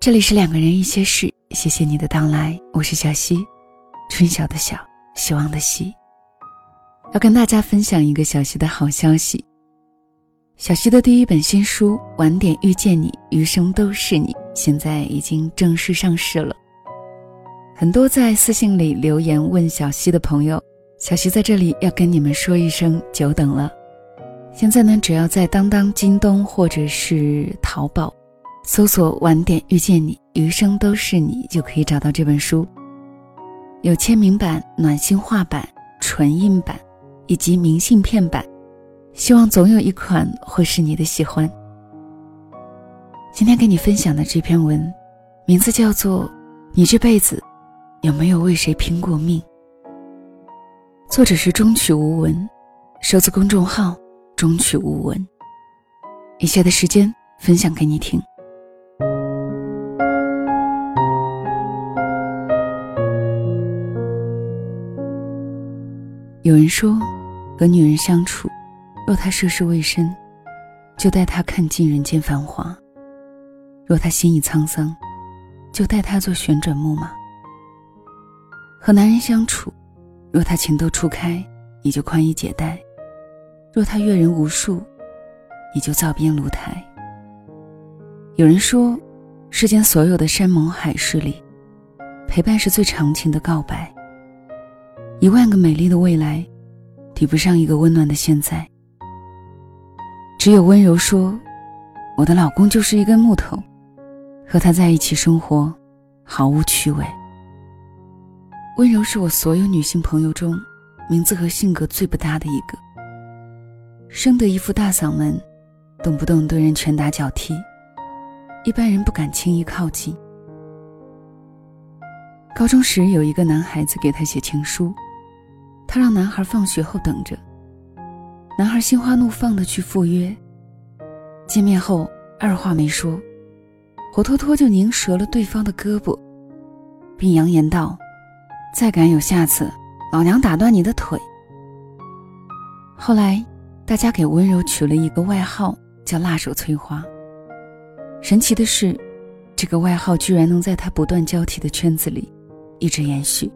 这里是两个人一些事，谢谢你的到来，我是小溪，春晓的晓，希望的希。要跟大家分享一个小溪的好消息，小溪的第一本新书《晚点遇见你，余生都是你》，现在已经正式上市了。很多在私信里留言问小溪的朋友，小溪在这里要跟你们说一声久等了。现在呢，只要在当当、京东或者是淘宝，搜索“晚点遇见你，余生都是你”，就可以找到这本书。有签名版、暖心画版、纯印版，以及明信片版，希望总有一款会是你的喜欢。今天给你分享的这篇文，名字叫做《你这辈子有没有为谁拼过命》，作者是中曲无闻，收自公众号。中曲无闻。以下的时间分享给你听。有人说，和女人相处，若她涉世未深，就带她看尽人间繁华；若她心已沧桑，就带她做旋转木马。和男人相处，若他情窦初开，你就宽衣解带。若他阅人无数，你就造边炉台。有人说，世间所有的山盟海誓里，陪伴是最长情的告白。一万个美丽的未来，抵不上一个温暖的现在。只有温柔说：“我的老公就是一根木头，和他在一起生活，毫无趣味。”温柔是我所有女性朋友中，名字和性格最不搭的一个。生得一副大嗓门，动不动对人拳打脚踢，一般人不敢轻易靠近。高中时有一个男孩子给他写情书，他让男孩放学后等着。男孩心花怒放的去赴约，见面后二话没说，活脱脱就拧折了对方的胳膊，并扬言道：“再敢有下次，老娘打断你的腿。”后来。大家给温柔取了一个外号，叫“辣手摧花”。神奇的是，这个外号居然能在他不断交替的圈子里一直延续。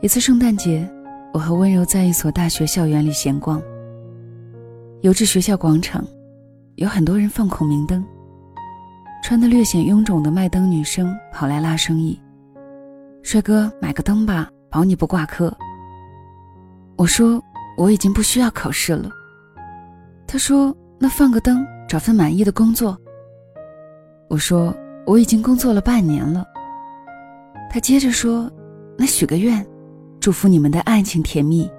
一次圣诞节，我和温柔在一所大学校园里闲逛。游至学校广场，有很多人放孔明灯，穿得略显臃肿的卖灯女生跑来拉生意：“帅哥，买个灯吧，保你不挂科。”我说。我已经不需要考试了。他说：“那放个灯，找份满意的工作。”我说：“我已经工作了半年了。”他接着说：“那许个愿，祝福你们的爱情甜蜜。”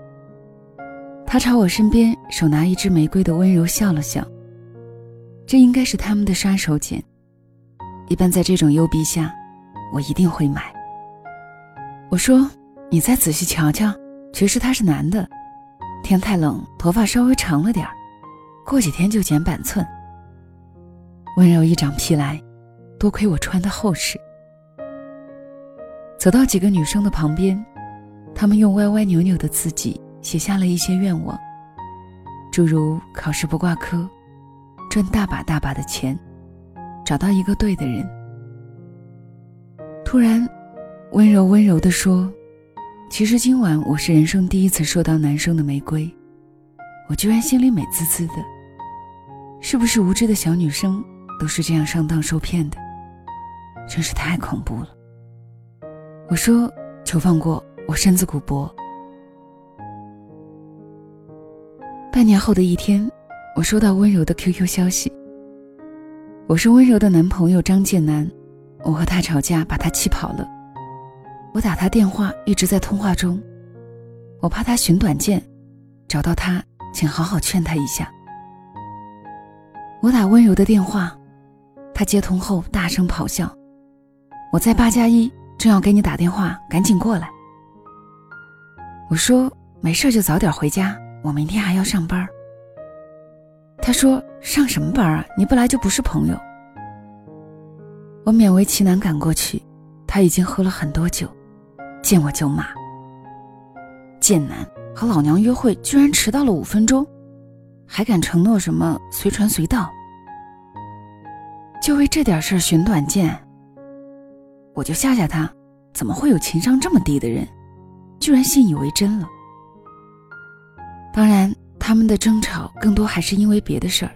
他朝我身边手拿一支玫瑰的温柔笑了笑。这应该是他们的杀手锏。一般在这种幽闭下，我一定会买。我说：“你再仔细瞧瞧，其实他是男的。”天太冷，头发稍微长了点儿，过几天就剪板寸。温柔一掌劈来，多亏我穿的厚实。走到几个女生的旁边，他们用歪歪扭扭的字迹写下了一些愿望，诸如考试不挂科，赚大把大把的钱，找到一个对的人。突然，温柔温柔地说。其实今晚我是人生第一次收到男生的玫瑰，我居然心里美滋滋的。是不是无知的小女生都是这样上当受骗的？真是太恐怖了。我说求放过我，身子骨薄。半年后的一天，我收到温柔的 QQ 消息。我是温柔的男朋友张建南，我和他吵架，把他气跑了。我打他电话，一直在通话中。我怕他寻短见，找到他，请好好劝他一下。我打温柔的电话，他接通后大声咆哮：“我在八加一，正要给你打电话，赶紧过来。”我说：“没事就早点回家，我明天还要上班。”他说：“上什么班啊？你不来就不是朋友。”我勉为其难赶过去，他已经喝了很多酒。见我就骂，贱男和老娘约会居然迟到了五分钟，还敢承诺什么随传随到？就为这点事寻短见。我就吓吓他，怎么会有情商这么低的人，居然信以为真了？当然，他们的争吵更多还是因为别的事儿。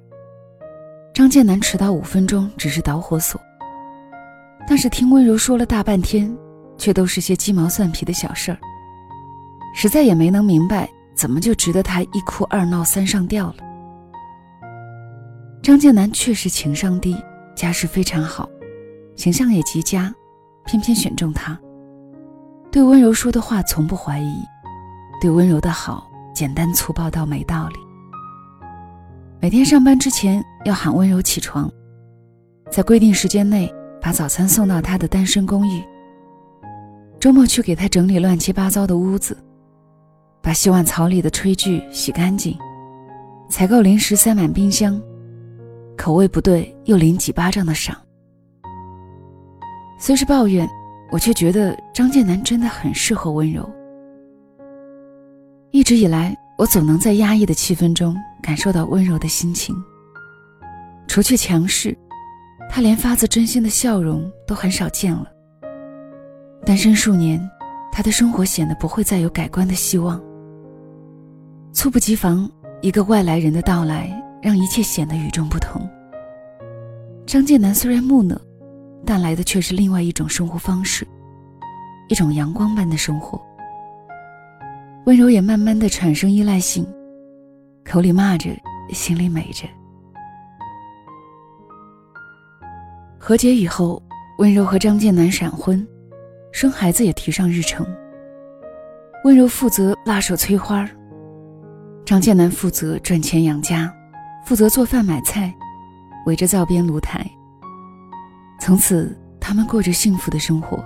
张建南迟到五分钟只是导火索，但是听温柔说了大半天，却都是些鸡毛蒜皮的小事儿，实在也没能明白怎么就值得他一哭二闹三上吊了。张建南确实情商低，家世非常好，形象也极佳。偏偏选中他，对温柔说的话从不怀疑，对温柔的好简单粗暴到没道理。每天上班之前要喊温柔起床，在规定时间内把早餐送到他的单身公寓。周末去给他整理乱七八糟的屋子，把洗碗槽里的炊具洗干净，采购零食塞满冰箱，口味不对又淋几巴掌的赏。虽是抱怨，我却觉得张建南真的很适合温柔。一直以来，我总能在压抑的气氛中感受到温柔的心情。除去强势，他连发自真心的笑容都很少见了。单身数年，他的生活显得不会再有改观的希望。猝不及防，一个外来人的到来让一切显得与众不同。张建南虽然木讷。带来的却是另外一种生活方式，一种阳光般的生活。温柔也慢慢的产生依赖性，口里骂着，心里美着。和解以后，温柔和张建南闪婚，生孩子也提上日程。温柔负责拉手催花张建南负责赚钱养家，负责做饭买菜，围着灶边炉台。从此，他们过着幸福的生活。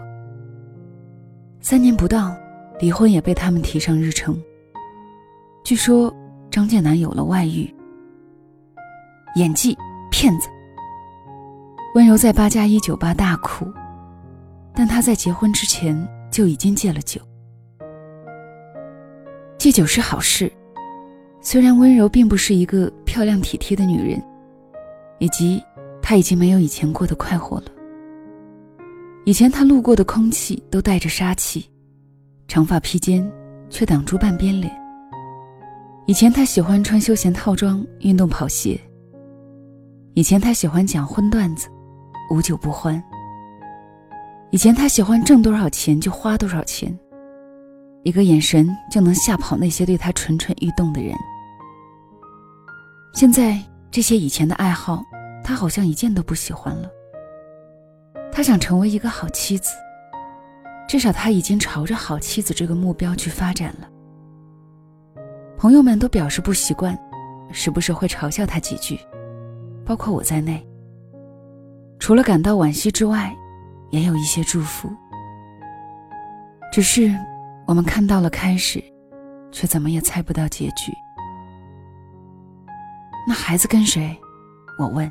三年不到，离婚也被他们提上日程。据说张建南有了外遇，演技骗子。温柔在八加一酒吧大哭，但他在结婚之前就已经戒了酒。戒酒是好事，虽然温柔并不是一个漂亮体贴的女人，以及。他已经没有以前过得快活了。以前他路过的空气都带着杀气，长发披肩却挡住半边脸。以前他喜欢穿休闲套装、运动跑鞋。以前他喜欢讲荤段子，无酒不欢。以前他喜欢挣多少钱就花多少钱，一个眼神就能吓跑那些对他蠢蠢欲动的人。现在这些以前的爱好。他好像一件都不喜欢了。他想成为一个好妻子，至少他已经朝着好妻子这个目标去发展了。朋友们都表示不习惯，时不时会嘲笑他几句，包括我在内。除了感到惋惜之外，也有一些祝福。只是我们看到了开始，却怎么也猜不到结局。那孩子跟谁？我问。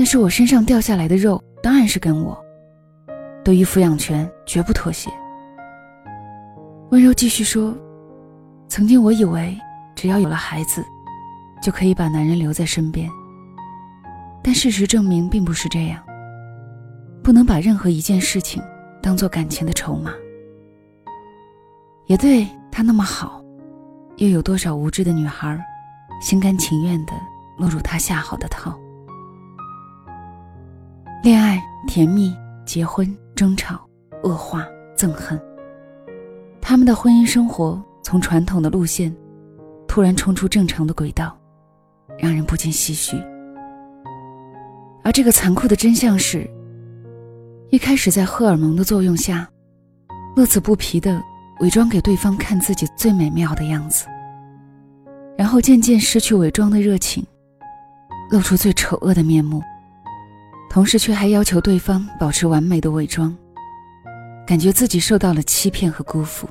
那是我身上掉下来的肉，当然是跟我。对于抚养权，绝不妥协。温柔继续说：“曾经我以为，只要有了孩子，就可以把男人留在身边。但事实证明，并不是这样。不能把任何一件事情当做感情的筹码。也对他那么好，又有多少无知的女孩，心甘情愿的落入他下好的套？”恋爱甜蜜，结婚争吵，恶化憎恨。他们的婚姻生活从传统的路线，突然冲出正常的轨道，让人不禁唏嘘。而这个残酷的真相是：一开始在荷尔蒙的作用下，乐此不疲的伪装给对方看自己最美妙的样子，然后渐渐失去伪装的热情，露出最丑恶的面目。同时，却还要求对方保持完美的伪装，感觉自己受到了欺骗和辜负。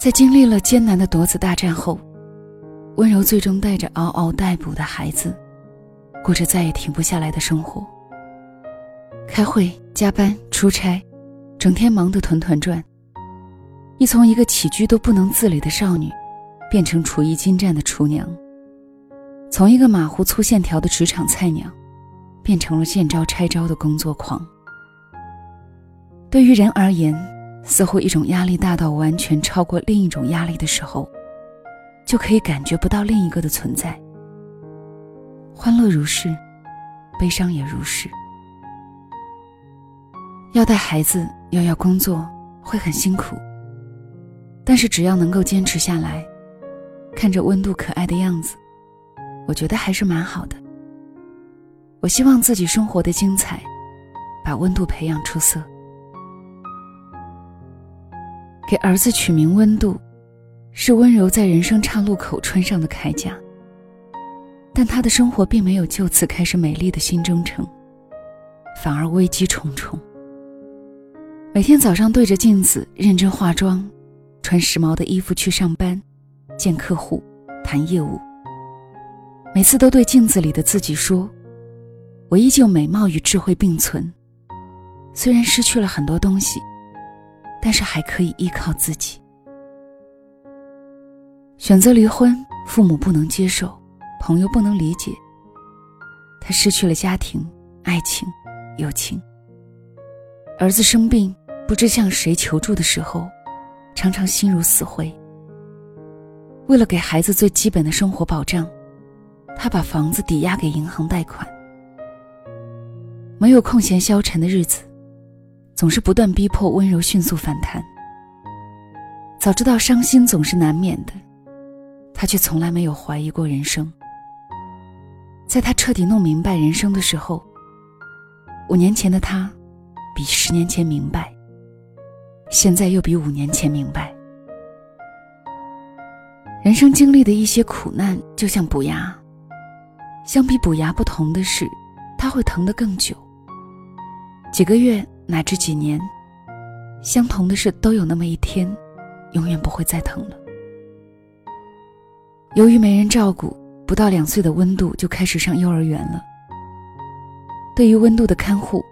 在经历了艰难的夺子大战后，温柔最终带着嗷嗷待哺的孩子，过着再也停不下来的生活。开会、加班、出差，整天忙得团团转，一从一个起居都不能自理的少女，变成厨艺精湛的厨娘。从一个马虎粗线条的职场菜鸟，变成了见招拆招的工作狂。对于人而言，似乎一种压力大到完全超过另一种压力的时候，就可以感觉不到另一个的存在。欢乐如是，悲伤也如是。要带孩子，又要工作，会很辛苦。但是只要能够坚持下来，看着温度可爱的样子，我觉得还是蛮好的。我希望自己生活的精彩，把温度培养出色。给儿子取名温度，是温柔在人生岔路口穿上的铠甲。但他的生活并没有就此开始美丽的新征程，反而危机重重。每天早上对着镜子认真化妆，穿时髦的衣服去上班、见客户、谈业务。每次都对镜子里的自己说：“我依旧美貌与智慧并存，虽然失去了很多东西，但是还可以依靠自己。”选择离婚，父母不能接受。朋友不能理解，他失去了家庭、爱情、友情。儿子生病，不知向谁求助的时候，常常心如死灰。为了给孩子最基本的生活保障，他把房子抵押给银行贷款。没有空闲消沉的日子，总是不断逼迫温柔迅速反弹。早知道伤心总是难免的，他却从来没有怀疑过人生。在他彻底弄明白人生的时候，五年前的他，比十年前明白。现在又比五年前明白。人生经历的一些苦难，就像补牙。相比补牙不同的是，它会疼得更久。几个月乃至几年，相同的是都有那么一天，永远不会再疼了。由于没人照顾。不到两岁的温度就开始上幼儿园了。对于温度的看护，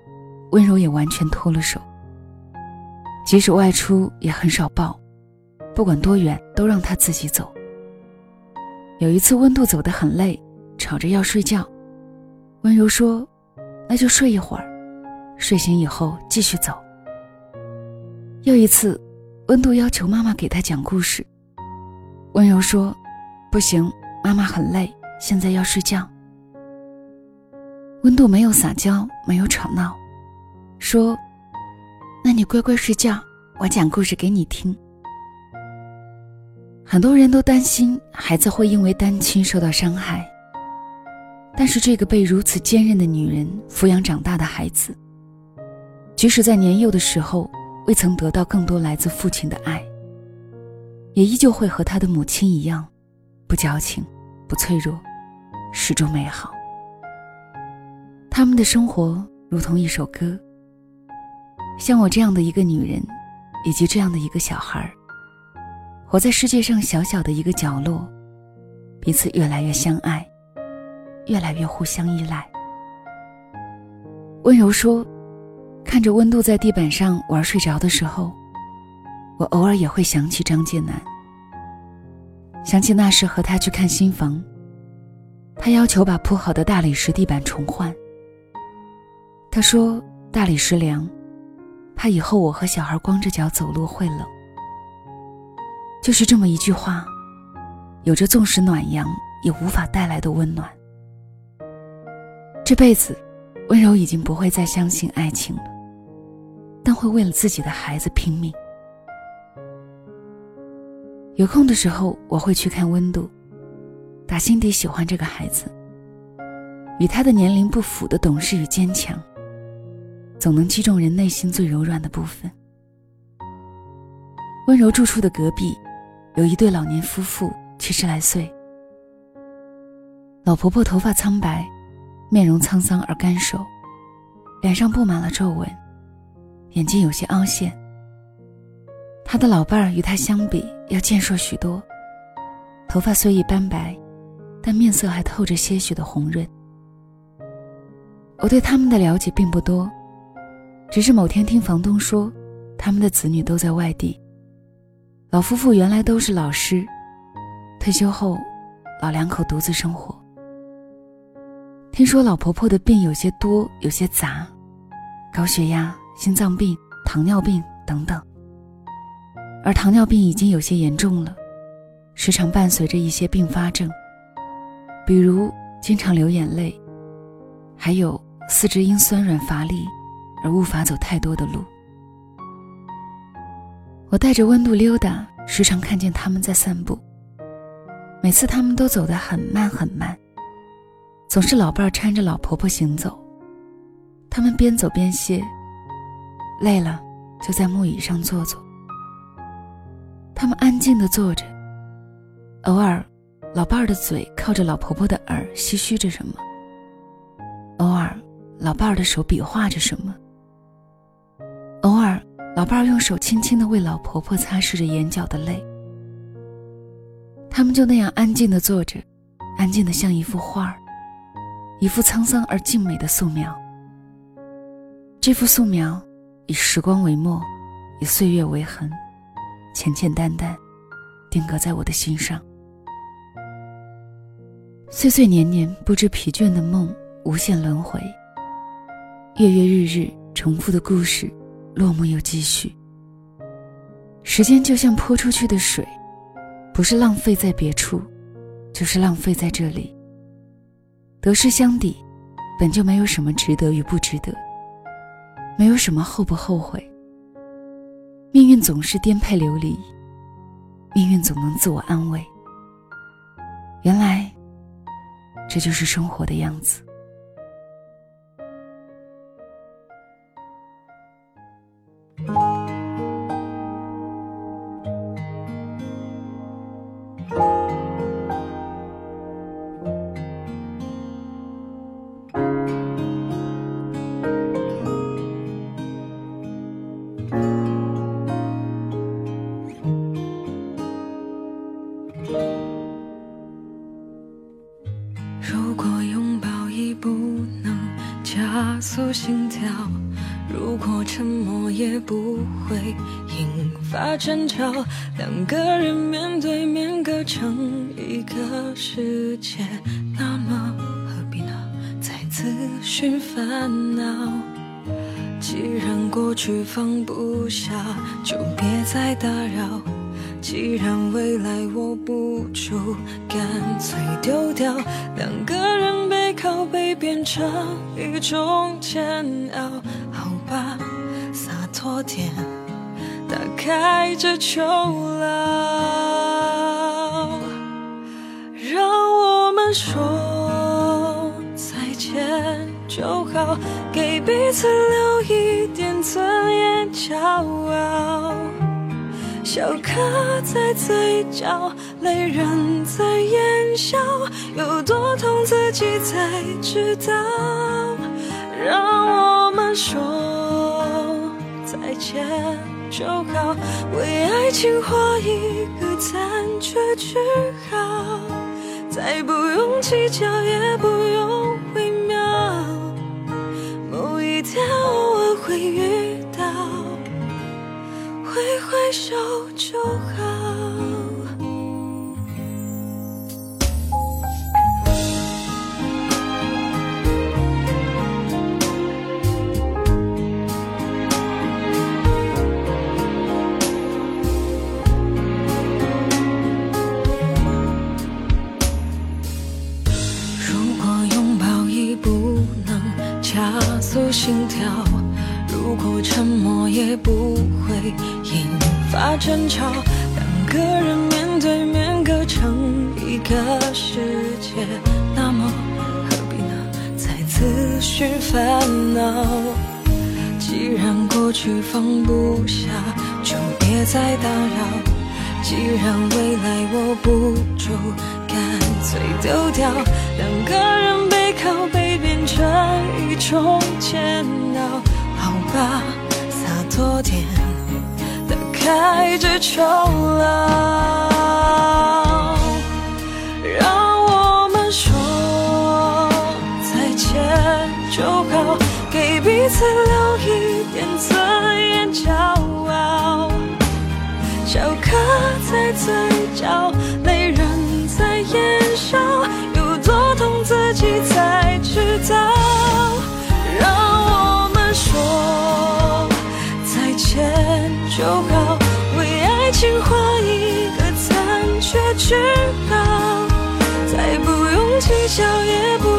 温柔也完全脱了手。即使外出也很少抱，不管多远都让他自己走。有一次温度走得很累，吵着要睡觉，温柔说：“那就睡一会儿，睡醒以后继续走。”又一次，温度要求妈妈给他讲故事，温柔说：“不行。”妈妈很累，现在要睡觉。温度没有撒娇，没有吵闹，说：“那你乖乖睡觉，我讲故事给你听。”很多人都担心孩子会因为单亲受到伤害，但是这个被如此坚韧的女人抚养长大的孩子，即使在年幼的时候未曾得到更多来自父亲的爱，也依旧会和他的母亲一样，不矫情。不脆弱，始终美好。他们的生活如同一首歌。像我这样的一个女人，以及这样的一个小孩儿，活在世界上小小的一个角落，彼此越来越相爱，越来越互相依赖。温柔说：“看着温度在地板上玩睡着的时候，我偶尔也会想起张建南。”想起那时和他去看新房，他要求把铺好的大理石地板重换。他说大理石凉，怕以后我和小孩光着脚走路会冷。就是这么一句话，有着纵使暖阳也无法带来的温暖。这辈子，温柔已经不会再相信爱情了，但会为了自己的孩子拼命。有空的时候，我会去看温度，打心底喜欢这个孩子。与他的年龄不符的懂事与坚强，总能击中人内心最柔软的部分。温柔住处的隔壁，有一对老年夫妇，七十来岁。老婆婆头发苍白，面容沧桑而干瘦，脸上布满了皱纹，眼睛有些凹陷。他的老伴儿与他相比要健硕许多，头发虽已斑白，但面色还透着些许的红润。我对他们的了解并不多，只是某天听房东说，他们的子女都在外地。老夫妇原来都是老师，退休后，老两口独自生活，听说老婆婆的病有些多，有些杂，高血压、心脏病、糖尿病等等。而糖尿病已经有些严重了，时常伴随着一些并发症，比如经常流眼泪，还有四肢因酸软乏力而无法走太多的路。我带着温度溜达，时常看见他们在散步。每次他们都走得很慢很慢，总是老伴儿搀着老婆婆行走。他们边走边歇，累了就在木椅上坐坐。他们安静地坐着，偶尔，老伴儿的嘴靠着老婆婆的耳唏嘘着什么；偶尔，老伴儿的手比划着什么；偶尔，老伴儿用手轻轻地为老婆婆擦拭着眼角的泪。他们就那样安静地坐着，安静的像一幅画儿，一幅沧桑而静美的素描。这幅素描以时光为墨，以岁月为痕。浅浅淡淡，定格在我的心上。岁岁年年不知疲倦的梦，无限轮回。月月日日重复的故事，落幕又继续。时间就像泼出去的水，不是浪费在别处，就是浪费在这里。得失相抵，本就没有什么值得与不值得，没有什么后不后悔。命运总是颠沛流离，命运总能自我安慰。原来，这就是生活的样子。争吵。两个人面对面隔成一个世界，那么何必呢？再自寻烦恼。既然过去放不下，就别再打扰。既然未来握不住，干脆丢掉。两个人背靠背变成一种煎熬，好吧，洒脱点，开着囚牢。让我们说再见就好，给彼此留一点尊严骄傲。笑刻在嘴角，泪人在眼笑，有多痛自己才知道。让我们说再见就好，为爱情画一个残缺句号，再不用计较，也不用微妙，某一天偶尔会遇到。挥挥手就好。心跳，如果沉默也不会。引发争吵，两个人面对面隔成一个世界，那么何必呢？再自寻烦恼。既然过去放不下，就别再打扰。既然未来握不住，干脆丢掉。两个人背靠这一种煎熬，好吧，洒脱点。打开这囚牢，让我们说再见就好，给彼此留一点尊严骄傲。笑刻在嘴角，泪人在眼早让我们说再见就好，为爱情画一个残缺句号，再不用计较也不。